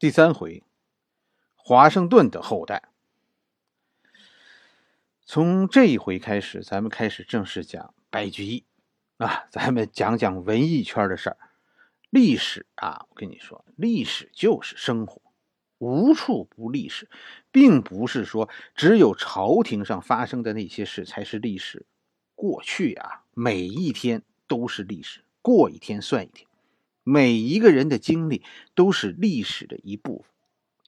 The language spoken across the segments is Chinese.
第三回，华盛顿的后代。从这一回开始，咱们开始正式讲白居易啊，咱们讲讲文艺圈的事儿。历史啊，我跟你说，历史就是生活，无处不历史，并不是说只有朝廷上发生的那些事才是历史。过去啊，每一天都是历史，过一天算一天。每一个人的经历都是历史的一部分，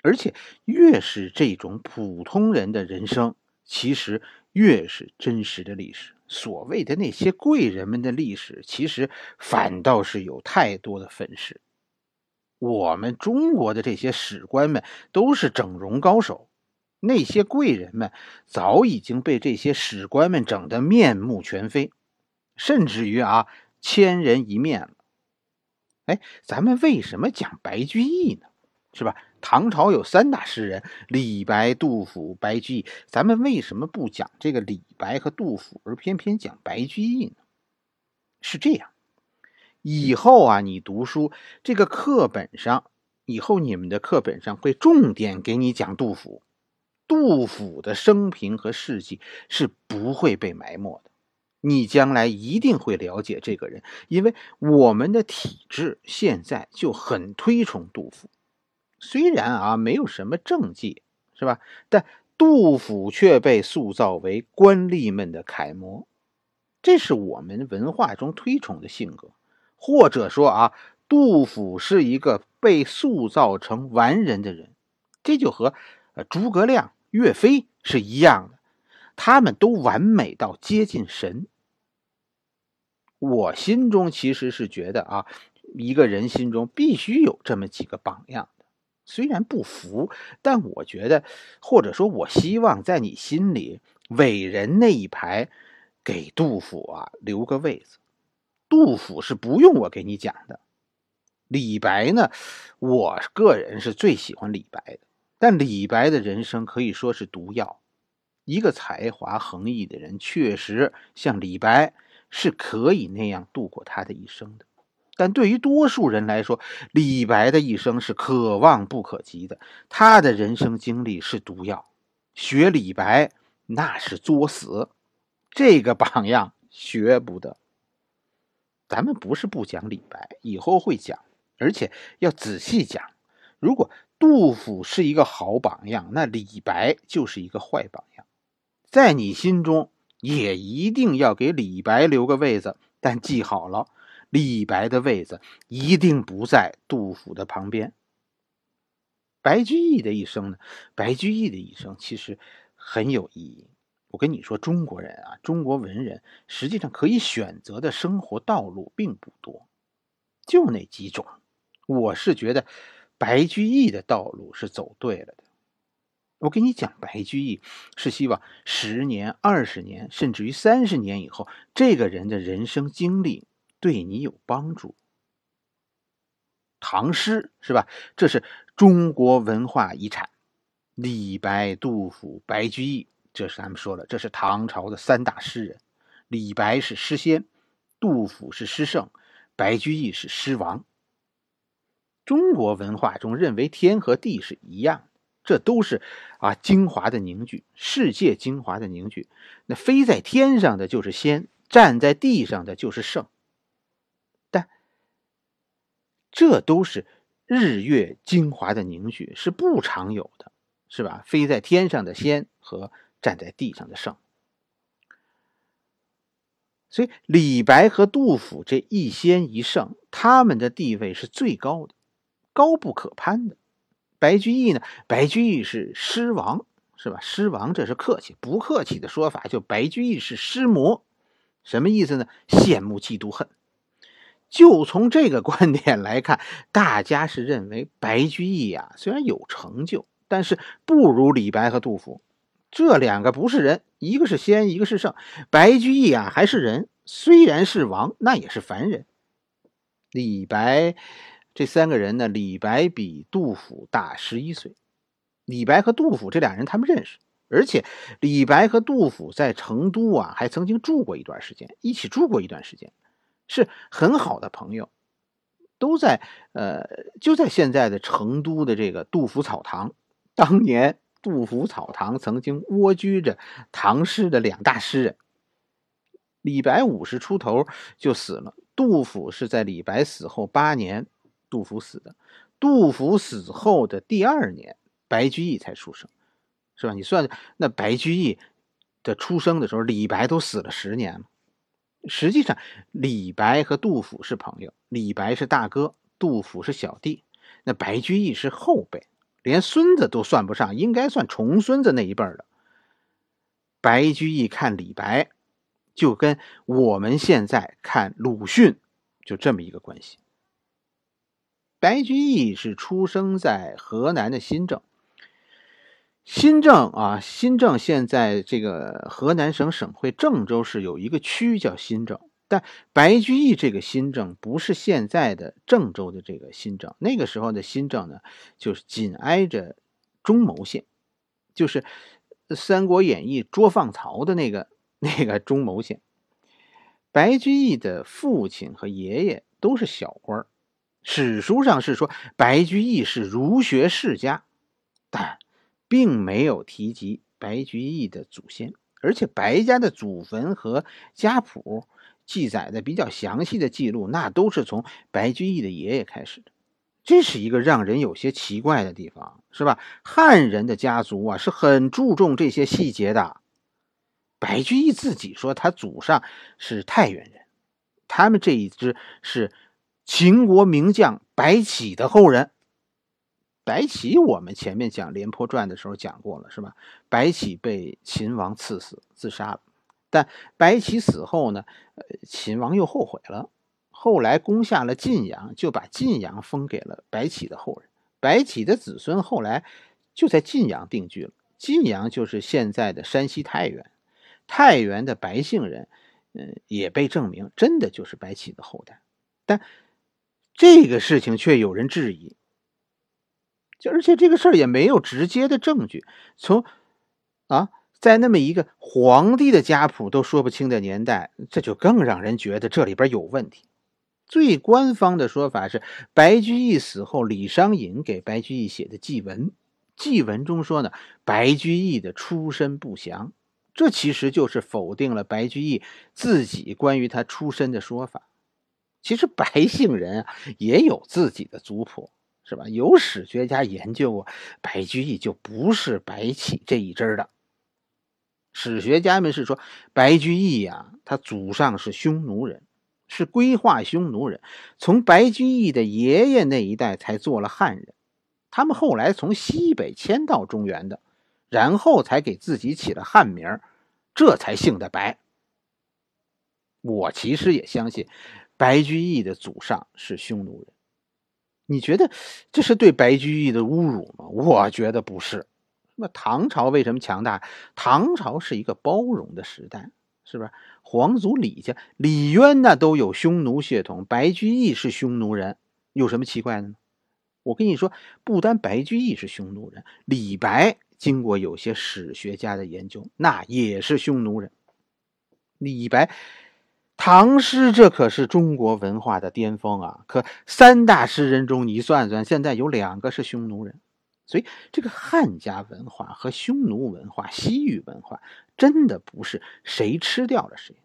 而且越是这种普通人的人生，其实越是真实的历史。所谓的那些贵人们的历史，其实反倒是有太多的粉饰。我们中国的这些史官们都是整容高手，那些贵人们早已经被这些史官们整得面目全非，甚至于啊，千人一面了。哎，咱们为什么讲白居易呢？是吧？唐朝有三大诗人：李白、杜甫、白居易。咱们为什么不讲这个李白和杜甫，而偏偏讲白居易呢？是这样，以后啊，你读书这个课本上，以后你们的课本上会重点给你讲杜甫。杜甫的生平和事迹是不会被埋没的。你将来一定会了解这个人，因为我们的体制现在就很推崇杜甫。虽然啊没有什么政绩，是吧？但杜甫却被塑造为官吏们的楷模，这是我们文化中推崇的性格。或者说啊，杜甫是一个被塑造成完人的人，这就和呃诸葛亮、岳飞是一样的。他们都完美到接近神。我心中其实是觉得啊，一个人心中必须有这么几个榜样的。虽然不服，但我觉得，或者说，我希望在你心里伟人那一排，给杜甫啊留个位子。杜甫是不用我给你讲的。李白呢，我个人是最喜欢李白的。但李白的人生可以说是毒药。一个才华横溢的人，确实像李白是可以那样度过他的一生的，但对于多数人来说，李白的一生是可望不可及的。他的人生经历是毒药，学李白那是作死，这个榜样学不得。咱们不是不讲李白，以后会讲，而且要仔细讲。如果杜甫是一个好榜样，那李白就是一个坏榜样。在你心中也一定要给李白留个位子，但记好了，李白的位子一定不在杜甫的旁边。白居易的一生呢？白居易的一生其实很有意义。我跟你说，中国人啊，中国文人实际上可以选择的生活道路并不多，就那几种。我是觉得白居易的道路是走对了的。我跟你讲，白居易是希望十年、二十年，甚至于三十年以后，这个人的人生经历对你有帮助。唐诗是吧？这是中国文化遗产。李白、杜甫、白居易，这是咱们说了，这是唐朝的三大诗人。李白是诗仙，杜甫是诗圣，白居易是诗王。中国文化中认为天和地是一样。这都是啊精华的凝聚，世界精华的凝聚。那飞在天上的就是仙，站在地上的就是圣。但这都是日月精华的凝聚，是不常有的，是吧？飞在天上的仙和站在地上的圣。所以李白和杜甫这一仙一圣，他们的地位是最高的，高不可攀的。白居易呢？白居易是诗王，是吧？诗王这是客气，不客气的说法就白居易是诗魔，什么意思呢？羡慕、嫉妒、恨。就从这个观点来看，大家是认为白居易啊，虽然有成就，但是不如李白和杜甫。这两个不是人，一个是仙，一个是圣。白居易啊，还是人，虽然是王，那也是凡人。李白。这三个人呢，李白比杜甫大十一岁。李白和杜甫这俩人他们认识，而且李白和杜甫在成都啊还曾经住过一段时间，一起住过一段时间，是很好的朋友。都在呃，就在现在的成都的这个杜甫草堂。当年杜甫草堂曾经蜗居着唐诗的两大诗人。李白五十出头就死了，杜甫是在李白死后八年，杜甫死的。杜甫死后的第二年，白居易才出生，是吧？你算那白居易的出生的时候，李白都死了十年了。实际上，李白和杜甫是朋友，李白是大哥，杜甫是小弟，那白居易是后辈，连孙子都算不上，应该算重孙子那一辈的。白居易看李白。就跟我们现在看鲁迅，就这么一个关系。白居易是出生在河南的新郑，新郑啊，新郑现在这个河南省省会郑州市有一个区叫新郑，但白居易这个新郑不是现在的郑州的这个新郑，那个时候的新郑呢，就是紧挨着中牟县，就是《三国演义》捉放曹的那个。那个中牟县，白居易的父亲和爷爷都是小官史书上是说白居易是儒学世家，但并没有提及白居易的祖先。而且白家的祖坟和家谱记载的比较详细的记录，那都是从白居易的爷爷开始的。这是一个让人有些奇怪的地方，是吧？汉人的家族啊，是很注重这些细节的。白居易自己说，他祖上是太原人，他们这一支是秦国名将白起的后人。白起，我们前面讲《廉颇传》的时候讲过了，是吧？白起被秦王赐死，自杀了。但白起死后呢，秦王又后悔了，后来攻下了晋阳，就把晋阳封给了白起的后人。白起的子孙后来就在晋阳定居了，晋阳就是现在的山西太原。太原的白姓人，嗯，也被证明真的就是白起的后代，但这个事情却有人质疑，就而且这个事儿也没有直接的证据。从啊，在那么一个皇帝的家谱都说不清的年代，这就更让人觉得这里边有问题。最官方的说法是，白居易死后，李商隐给白居易写的祭文，祭文中说呢，白居易的出身不详。这其实就是否定了白居易自己关于他出身的说法。其实白姓人啊也有自己的族谱，是吧？有史学家研究过，白居易就不是白起这一支的。史学家们是说，白居易呀，他祖上是匈奴人，是归化匈奴人，从白居易的爷爷那一代才做了汉人，他们后来从西北迁到中原的，然后才给自己起了汉名儿。这才姓的白。我其实也相信，白居易的祖上是匈奴人。你觉得这是对白居易的侮辱吗？我觉得不是。那唐朝为什么强大？唐朝是一个包容的时代，是不是？皇族李家，李渊那都有匈奴血统，白居易是匈奴人，有什么奇怪的呢？我跟你说，不单白居易是匈奴人，李白。经过有些史学家的研究，那也是匈奴人。李白，唐诗这可是中国文化的巅峰啊！可三大诗人中，你算算，现在有两个是匈奴人。所以，这个汉家文化和匈奴文化、西域文化，真的不是谁吃掉了谁。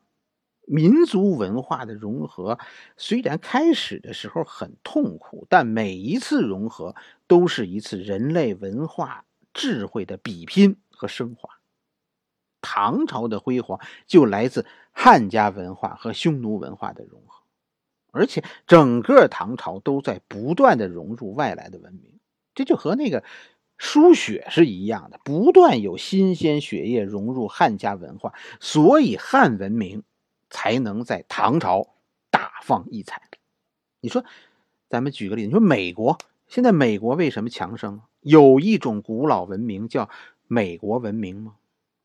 民族文化的融合，虽然开始的时候很痛苦，但每一次融合都是一次人类文化。智慧的比拼和升华，唐朝的辉煌就来自汉家文化和匈奴文化的融合，而且整个唐朝都在不断的融入外来的文明，这就和那个输血是一样的，不断有新鲜血液融入汉家文化，所以汉文明才能在唐朝大放异彩。你说，咱们举个例子，你说美国现在美国为什么强盛？有一种古老文明叫美国文明吗？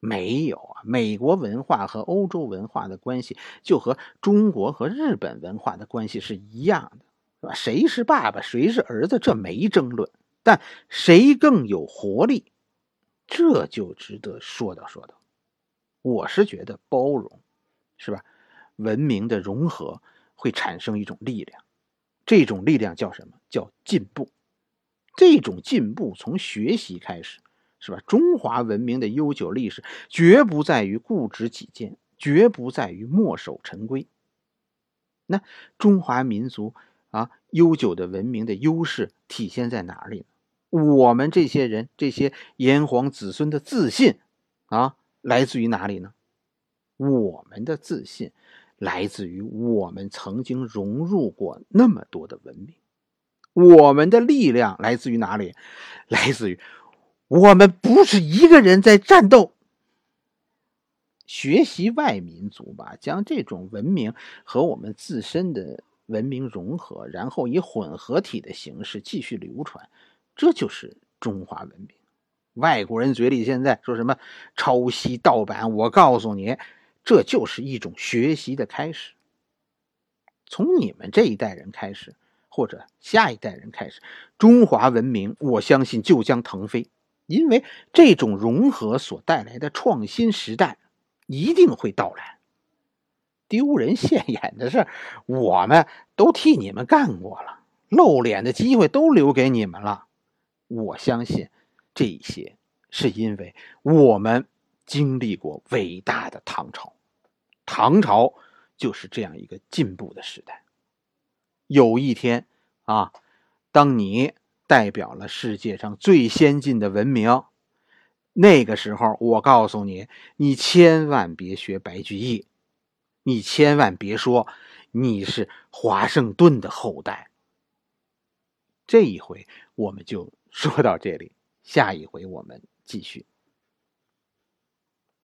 没有啊！美国文化和欧洲文化的关系就和中国和日本文化的关系是一样的，是吧？谁是爸爸，谁是儿子，这没争论。但谁更有活力，这就值得说道说道。我是觉得包容，是吧？文明的融合会产生一种力量。这种力量叫什么？叫进步。这种进步从学习开始，是吧？中华文明的悠久历史，绝不在于固执己见，绝不在于墨守成规。那中华民族啊，悠久的文明的优势体现在哪里呢？我们这些人，这些炎黄子孙的自信啊，来自于哪里呢？我们的自信来自于我们曾经融入过那么多的文明。我们的力量来自于哪里？来自于我们不是一个人在战斗。学习外民族吧，将这种文明和我们自身的文明融合，然后以混合体的形式继续流传，这就是中华文明。外国人嘴里现在说什么抄袭盗版，我告诉你，这就是一种学习的开始。从你们这一代人开始。或者下一代人开始，中华文明，我相信就将腾飞，因为这种融合所带来的创新时代一定会到来。丢人现眼的事我们都替你们干过了，露脸的机会都留给你们了。我相信，这些是因为我们经历过伟大的唐朝，唐朝就是这样一个进步的时代。有一天，啊，当你代表了世界上最先进的文明，那个时候，我告诉你，你千万别学白居易，你千万别说你是华盛顿的后代。这一回我们就说到这里，下一回我们继续。